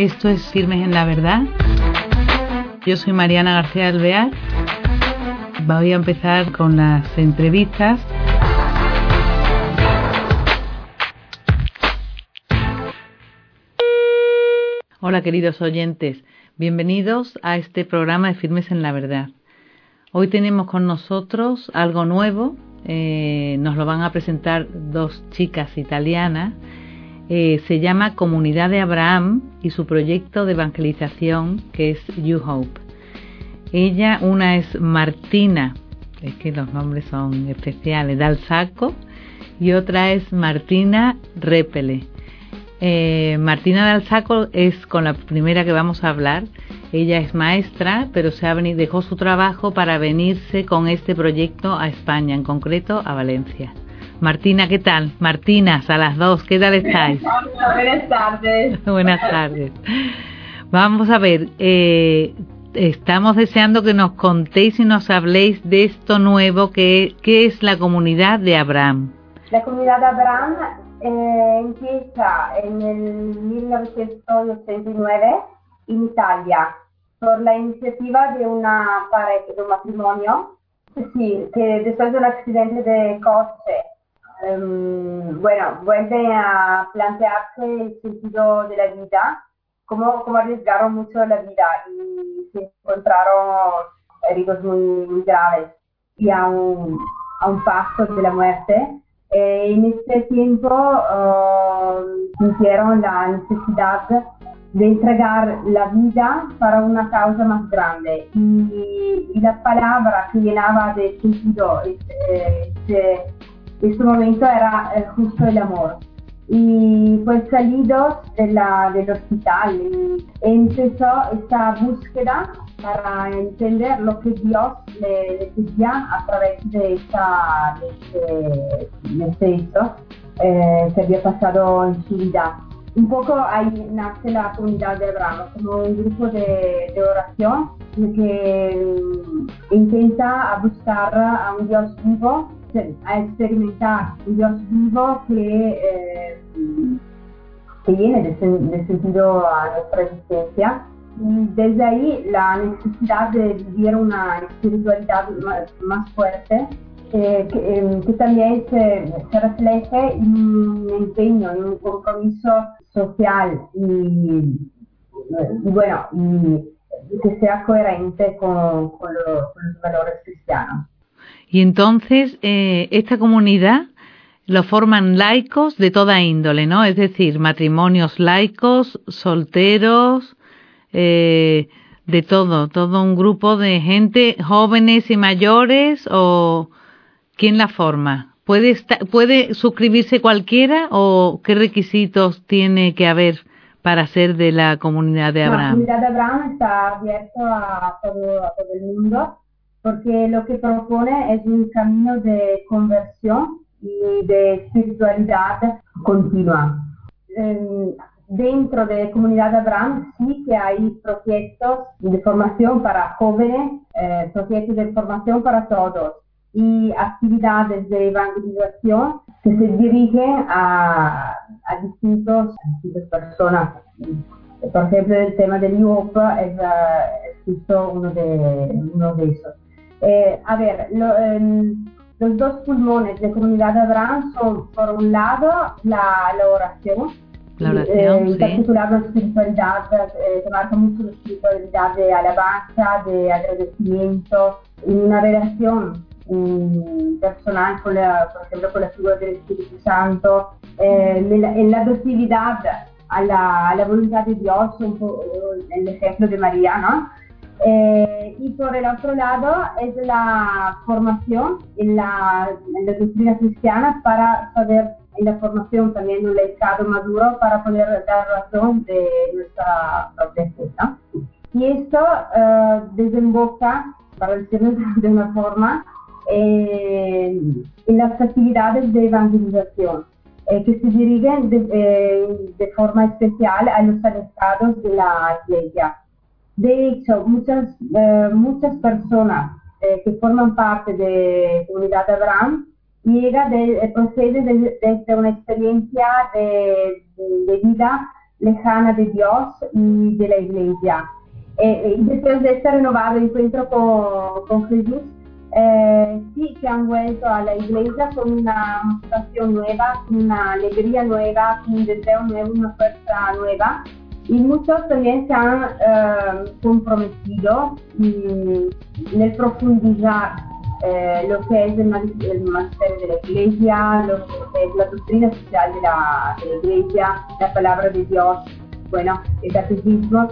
Esto es Firmes en la Verdad. Yo soy Mariana García Alvear. Voy a empezar con las entrevistas. Hola queridos oyentes, bienvenidos a este programa de Firmes en la Verdad. Hoy tenemos con nosotros algo nuevo, eh, nos lo van a presentar dos chicas italianas eh, se llama Comunidad de Abraham y su proyecto de evangelización que es You Hope. Ella, una es Martina, es que los nombres son especiales, Dalsaco, y otra es Martina Repele. Eh, Martina Dalsaco es con la primera que vamos a hablar. Ella es maestra, pero se ha dejó su trabajo para venirse con este proyecto a España, en concreto a Valencia. Martina, ¿qué tal? Martinas, a las dos, ¿qué tal estáis? Buenas tardes. Buenas tardes. Vamos a ver, eh, estamos deseando que nos contéis y nos habléis de esto nuevo que, es la comunidad de Abraham. La comunidad de Abraham eh, empieza en el 1989 en Italia por la iniciativa de una pareja, de un matrimonio, sí, que después del accidente de coche Em, bueno, vuelve a plantearse el sentido de la vida, cómo, cómo arriesgaron mucho la vida y se encontraron heridos muy, graves y a un, a un paso de la muerte. Eh, en este tiempo uh, sintieron la necesidad de entregar la vida para una causa más grande y, y la palabra que llenaba de sentido este, este este momento era eh, justo el amor. Y pues salidos de la, del hospital y empezó esta búsqueda para entender lo que Dios le, decía a través de, esta, de, este, hecho eh, que había pasado en su vida. Un poco ahí nace la comunidad de Abraham, como un grupo de, de oración que mm, intenta buscar a un Dios vivo a experimentar un Dios vivo que, eh, que viene de, sentido a nuestra existencia. Y desde ahí la necesidad de vivir una espiritualidad más, fuerte, eh, que, que, también se, se, refleje en un empeño, en un compromiso social y, bueno, y que sea coherente con, con los valores cristianos. Y entonces, eh, esta comunidad lo forman laicos de toda índole, ¿no? Es decir, matrimonios laicos, solteros, eh, de todo, todo un grupo de gente, jóvenes y mayores, o ¿quién la forma? ¿Puede, ¿Puede suscribirse cualquiera o qué requisitos tiene que haber para ser de la comunidad de Abraham? La comunidad de Abraham está abierta a todo, a todo el mundo porque lo que propone es un camino de conversión y de espiritualidad continua. dentro de Comunidad Abraham sí que hay proyectos de formación para jóvenes, eh, proyectos de formación para todos y actividades de evangelización que se dirigen a, distintos, distintas personas. Por ejemplo, el tema del IOP es, es justo uno de, uno de esos. Eh, a ver, em, los dos pulmones de Comunidad de Abraham son, por un lado, la, oración, la oración, eh, en particular la espiritualidad, eh, se marca mucho la espiritualidad de alabanza, de agradecimiento, en una relación mm, personal, con la, por ejemplo, con la figura del Espíritu Santo, en la, en, la, docilidad a la, a la voluntad de Dios, un po', el ejemplo de María, ¿no? Eh, y por el otro lado es la formación en la, en la doctrina cristiana para poder, en la formación también un estado maduro para poder dar razón de nuestra propia fe. Y esto eh, desemboca, para decirlo de una forma, eh, en las actividades de evangelización que se dirigen de, de forma especial a los alejados de la iglesia de hecho, muchas, eh, muchas personas eh, que forman parte de Comunidad de Abraham llega de, eh, procede desde de, una experiencia de, de, vida lejana de Dios y de la iglesia. Eh, y después de este renovado encuentro con, con Jesús, eh, sí que han vuelto a la iglesia con una motivación nueva, con una alegría nueva, con un deseo nuevo, una fuerza nueva. Y muchos también se han comprometido en el profundizar eh, lo que es el, magisterio de la iglesia, lo que es la doctrina social de la, iglesia, la palabra de Dios, bueno, el catecismo,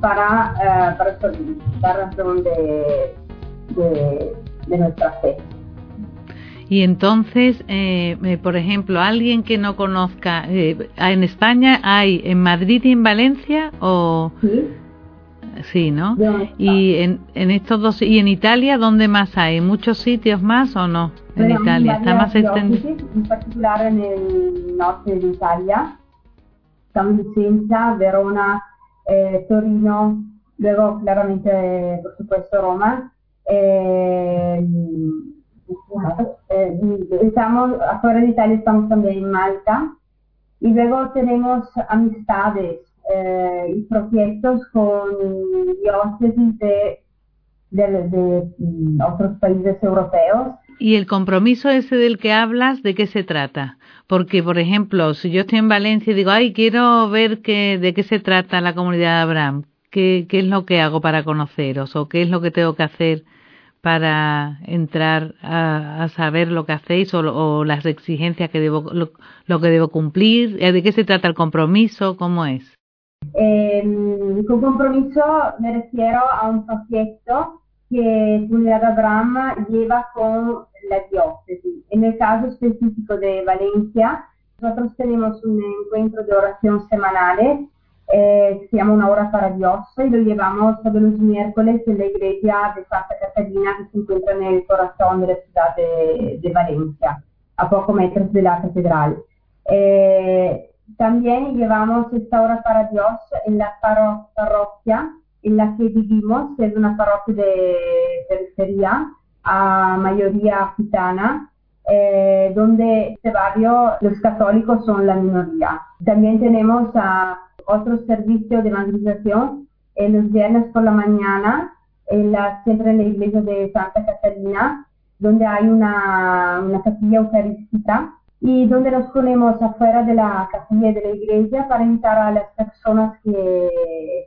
para, eh, para la razón de nuestra fe. Y entonces, eh, eh, por ejemplo, alguien que no conozca, eh, ¿en España hay en Madrid y en Valencia o...? Sí. Sí, ¿no? Y en, en estos dos, ¿y en Italia dónde más hay? ¿Muchos sitios más o no? En Italia, está más extendido. En particular en el norte de Italia, San Vicenza, Verona, Torino, luego claramente, por supuesto, Roma eh, eh, estamos afuera de Italia, estamos también en Malta. Y luego tenemos amistades eh, y proyectos con diócesis de, de, mm, otros países europeos. ¿Y el compromiso ese del que hablas, de qué se trata? Porque, por ejemplo, si yo estoy en Valencia y digo, ay, quiero ver que, de qué se trata la comunidad de Abraham, ¿qué, ¿qué es lo que hago para conoceros o qué es lo que tengo que hacer para entrar a, saber lo que hacéis o, las exigencias que debo, lo, que debo cumplir? ¿De qué se trata el compromiso? ¿Cómo es? Eh, con compromiso me refiero a un proyecto que Comunidad Abraham lleva con la diócesis. En el caso específico de Valencia, nosotros tenemos un encuentro de oración semanales eh, Una hora para Dios y lo llevamos todos los miércoles en la iglesia de Santa Catalina que se encuentra en el corazón de la ciudad de, Valencia, a pocos metros de la catedral. Eh, también llevamos esta hora para Dios en la parroquia en la que vivimos, que es una parroquia de periferia, a mayoría gitana, eh, donde este barrio los católicos son la minoría. También tenemos a otro servicio de evangelización en los viernes por la mañana, en la, siempre en la iglesia de Santa Catalina, donde hay una, una capilla eucarística y donde nos ponemos afuera de la capilla de la iglesia para invitar a las personas que,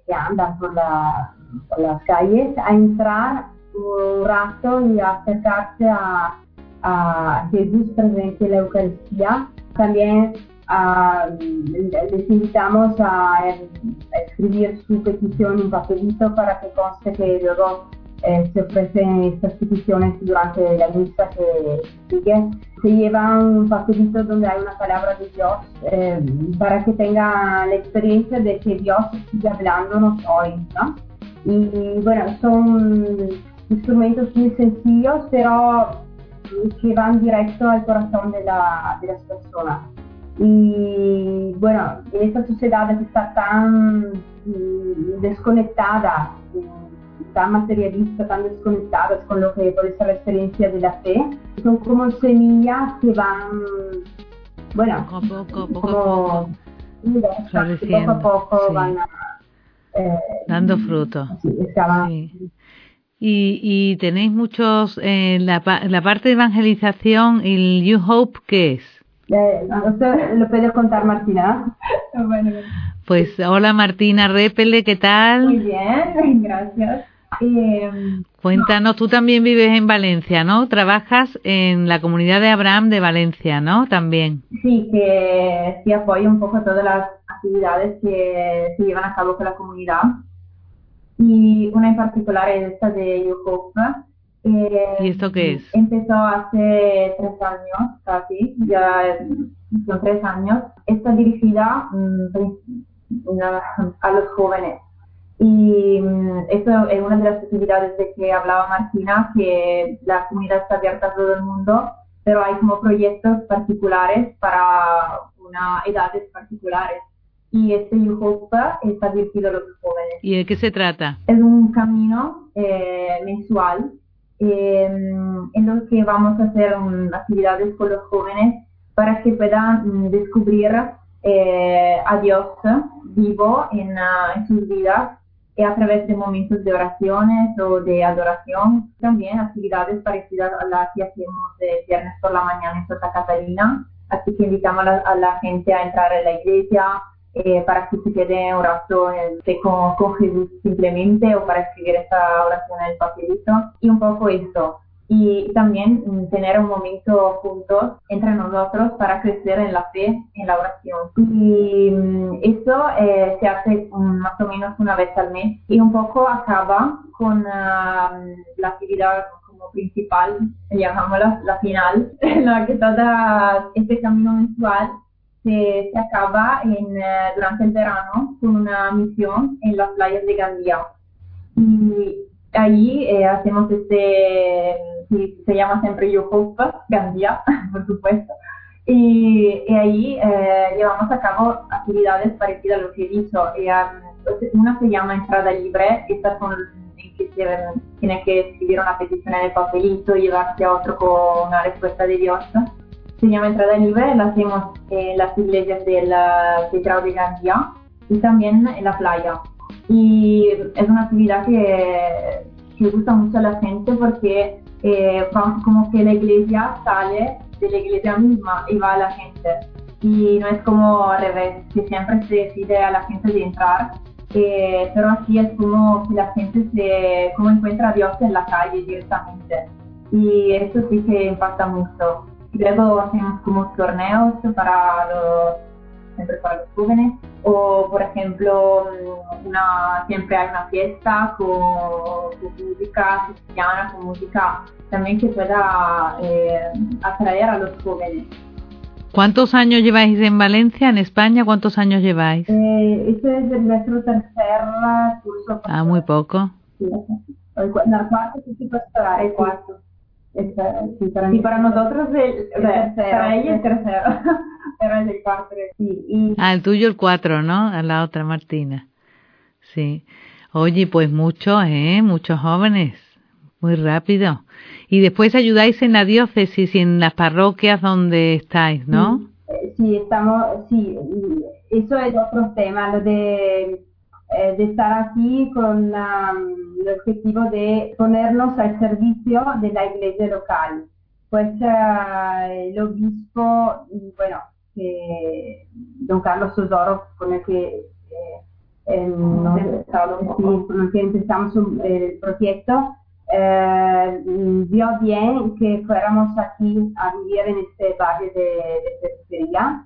que andan por, la, por las calles a entrar un rato y acercarse a, a Jesús presente en la Eucaristía. También les invitamos a, escribir su petición en papelito para que conste que luego eh, se ofrecen estas peticiones durante la misa que sigue. Se lleva un papelito donde hay una palabra de Dios eh, para que tenga la experiencia de que Dios sigue hablándonos hoy. ¿no? Y bueno, son instrumentos muy sencillos, pero que van directo al corazón de, la, de las personas. Y bueno, en esta sociedad que está tan mm, desconectada, mm, tan materialista, tan desconectadas con lo que puede ser la experiencia de la fe, son como semillas que van, bueno, poco a poco, poco a poco, poco a poco van eh, dando fruto. Sí, Y, y tenéis muchos, eh, la, la parte de evangelización, el You Hope, ¿qué es? Eh, lo puede contar Martina. Pues hola Martina Repele, ¿qué tal? Muy bien, gracias. Eh, Cuéntanos, tú también vives en Valencia, ¿no? Trabajas en la comunidad de Abraham de Valencia, ¿no? También. Sí, que sí apoyo un poco todas las actividades que se llevan a cabo con la comunidad. Y una en particular es esta de Yokoka, eh, ¿Y esto qué es? Empezó hace tres años, casi, ya son tres años. Está dirigida mm, a los jóvenes. Y mm, esto es una de las actividades de que hablaba Martina, que la comunidad está abierta a todo el mundo, pero hay como proyectos particulares para una edades particulares. Y este Youth está dirigido a los jóvenes. ¿Y de qué se trata? Es un camino eh, mensual eh, en los que vamos a hacer actividades con los jóvenes para que puedan mm, descubrir eh, a Dios vivo en, ah, en sus vidas a través de momentos de oraciones o de adoración. También actividades parecidas a las que hacemos de viernes por la mañana en Santa Catalina. Así que invitamos a la, gente a entrar en la iglesia eh, para que se quede un rato con, Jesús simplemente o para escribir esta oración en el papelito. Y un poco eso y también mm, tener un momento juntos entre nosotros para crecer en la fe, en la oración. Y mm, eso eh, se hace mm, más o menos una vez al mes y un poco acaba con ah, la actividad como principal, llamámosla la final, en la que todo este camino mensual se, se acaba en, eh, durante el verano con una misión en las playas de Gandía. Y ahí eh, hacemos este se llama siempre Yo Hope, Gandía, por supuesto. Y, ahí eh, llevamos a cabo actividades parecidas a lo que he dicho. Y, um, una se llama Entrada Libre, esta en que se tiene que escribir una petición en el papelito y llevarse a otro con una respuesta de Dios. Se llama Entrada Libre, la hacemos en las iglesias de la Tetrao de Gandía y también en la playa. Y es una actividad que, que gusta mucho a la gente porque eh, como que la iglesia sale de la iglesia misma y va a la gente. Y no es como al revés, que siempre se decide a la gente de entrar, eh, pero así es como que la gente se como encuentra a Dios en la calle directamente. Y eso sí que impacta mucho. Luego hacemos como torneos para los siempre para los jóvenes. O, por ejemplo, una, siempre hay una fiesta con, música cristiana, con música también que pueda eh, atraer a los jóvenes. ¿Cuántos años lleváis en Valencia, en España? ¿Cuántos años lleváis? Eh, este es nuestro tercer curso. Ah, muy poco. Sí, el, cuarto sí, pastoral, el cuarto. Sí, para, y para nosotros el, tercero. Para ella el tercero. Pero el cuatro, sí. Y... Ah, el tuyo el cuatro, ¿no? A la otra, Martina. Sí. Oye, pues muchos, ¿eh? Muchos jóvenes. Muy rápido. Y después ayudáis en la diócesis y en las parroquias donde estáis, ¿no? Sí, estamos, sí. Eso es otro tema, lo de eh, de estar aquí con el objetivo de ponernos al servicio de la iglesia local. Pues eh, el obispo, bueno, don Carlos Osoro, con el que, eh, con el que empezamos el proyecto, vio bien que fuéramos aquí a vivir en este barrio de, de periferia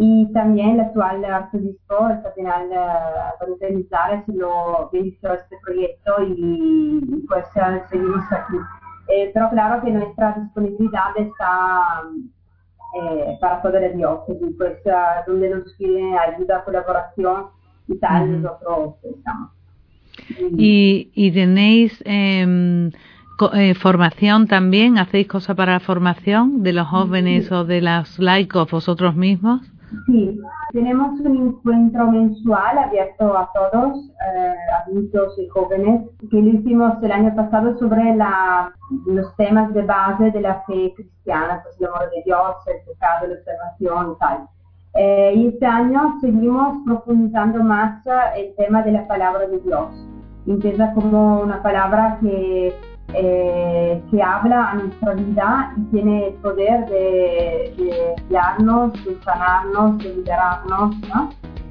y también el actual arzobispo, el cardenal Antonio Mizares, lo bendició este proyecto y pues eh, seguimos aquí. Eh, pero claro que nuestra disponibilidad está eh, para poder de Dios, y pues donde nos piden ayuda, colaboración y tal, nosotros estamos. ¿Y, y tenéis em, formación también? ¿Hacéis cosas para la formación de los jóvenes o de los laicos vosotros mismos? Sí, tenemos un encuentro mensual abierto a todos, eh, adultos y jóvenes, que lo hicimos el año pasado sobre la, los temas de base de la fe cristiana, pues el amor de Dios, el pecado, la observación y tal. Eh, y este año seguimos profundizando más el tema de la palabra de Dios, empieza como una palabra que eh, que habla a nuestra vida y tiene el poder de, de guiarnos, de sanarnos, de liberarnos, ¿no?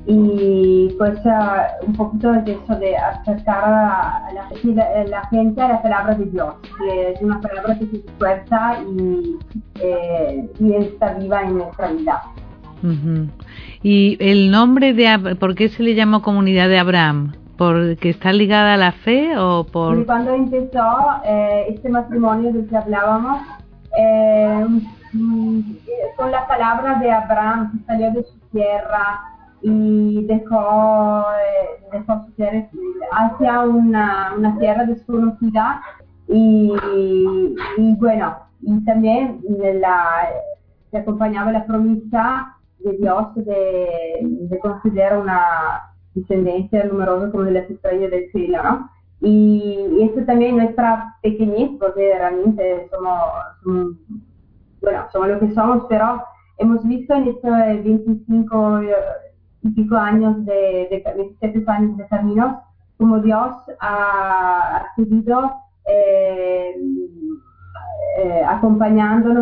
Y pues uh, un poquito de eso de acercar a la, gente a la palabra de Dios, que es una palabra que se fuerza y, eh, y está viva en nuestra vida. ¿Y el nombre de, por qué se le llamó comunidad de Abraham? ¿Porque está ligada a la fe o por...? cuando empezó eh, este matrimonio del que hablábamos, eh, mm, con la palabra de Abraham que salió de su tierra y dejó, eh, dejó su tierra hacia una, una tierra desconocida y, y, bueno, y también la, se acompañaba la promesa de Dios de, de considerar una descendencia numerosa como de las estrellas del cielo, ¿no? Y, esto también nuestra pequeñez, porque realmente somos, bueno, somos lo que somos, pero hemos visto en estos 25 pico años de, de 17 años de caminos, como Dios ha, ha seguido eh, eh, acompañándonos